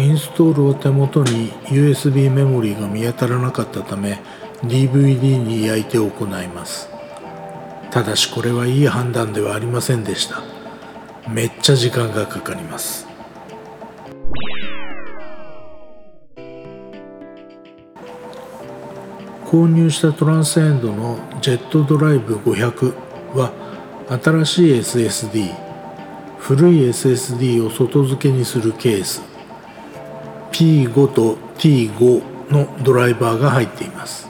インストールを手元に USB メモリーが見当たらなかったため DVD に焼いて行います。ただしこれはいい判断ではありませんでした。めっちゃ時間がかかります。購入したトランスエンドのジェットドライブ500は新しい SSD 古い SSD を外付けにするケース。P5 と T5 のドライバーが入っています。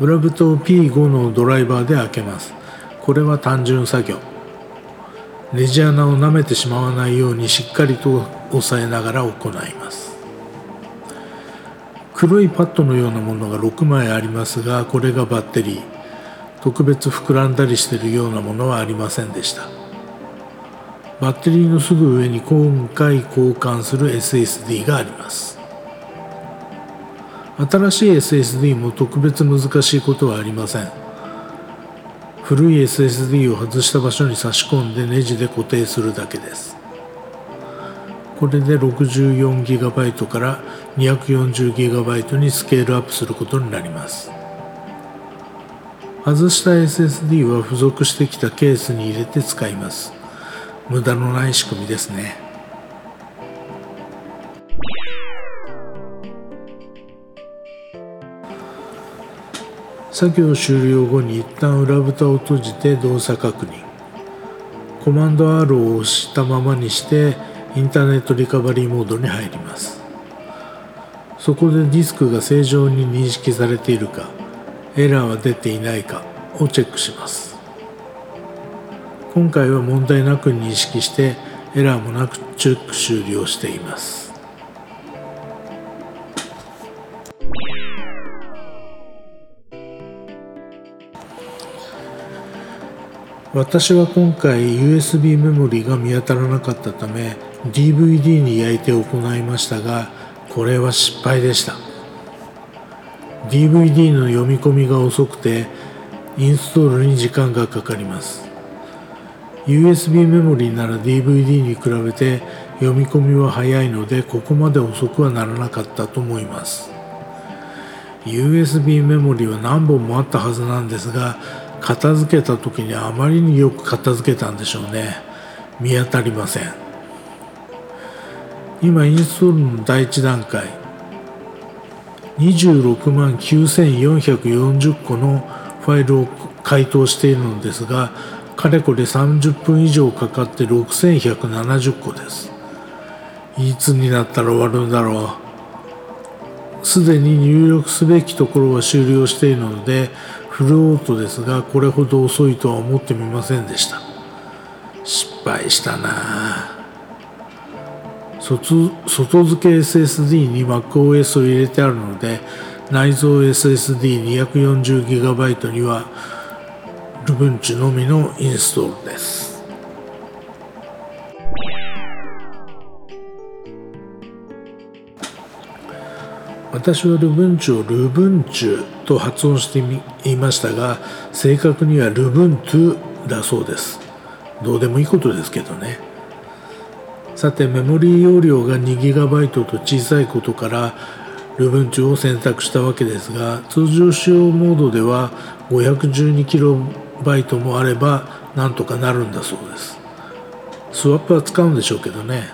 裏蓋を P5 のドライバーで開けます。これは単純作業。ネジ穴を舐めてしまわないようにしっかりと押さえながら行います。黒いパッドのようなものが6枚ありますがこれがバッテリー。特別膨らんだりしているようなものはありませんでした。バッテリーのすぐ上に今回交換する SSD があります。新しい SSD も特別難しいことはありません。古い SSD を外した場所に差し込んでネジで固定するだけです。これで 64GB から 240GB にスケールアップすることになります。外した SSD は付属してきたケースに入れて使います。無駄のない仕組みですね。作業終了後に一旦裏蓋を閉じて動作確認。コマンド R を押したままにしてインターネットリカバリーモードに入ります。そこでディスクが正常に認識されているかエラーは出ていないかをチェックします。今回は問題なく認識してエラーもなくチェック終了しています。私は今回 USB メモリが見当たらなかったため DVD に焼いて行いましたがこれは失敗でした。DVD の読み込みが遅くてインストールに時間がかかります。USB メモリーなら DVD に比べて読み込みは早いのでここまで遅くはならなかったと思います。USB メモリーは何本もあったはずなんですが片付けた時にあまりによく片付けたんでしょうね。見当たりません。今インストールの第1段階。26万9440個のファイルを回答しているのですがかれこれ30分以上かかって6170個です。いつになったら終わるんだろう。すでに入力すべきところは終了しているのでフルオートですがこれほど遅いとは思ってみませんでした。失敗したな。外外付け SSD に MacOS を入れてあるので内蔵 SSD240GB にはルブンチのみのインストールです。私はルブンチュをルブンチュと発音していましたが正確にはルブントゥだそうです。どうでもいいことですけどね。さてメモリー容量が 2GB と小さいことからルブンチュを選択したわけですが通常使用モードでは 512KB バイトもあればなんとかなるんだそうです。スワップは使うんでしょうけどね。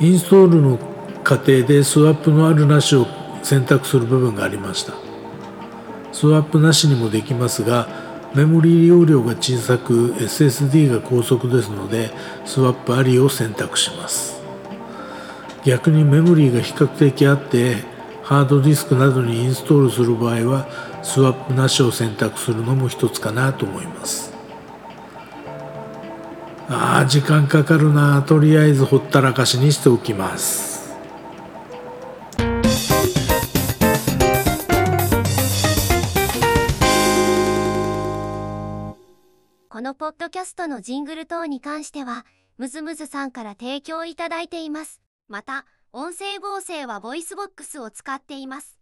インストールの過程でスワップのあるなしを選択する部分がありました。スワップなしにもできますがメモリー容量が小さく SSD が高速ですのでスワップありを選択します。逆にメモリーが比較的あってハードディスクなどにインストールする場合はスワップなしを選択するのも一つかなと思います。ああ時間かかるな。とりあえずほったらかしにしておきます。このポッドキャストのジングル等に関しては、ムズムズさんから提供いただいています。また、音声合成は VOICEVOX を使っています。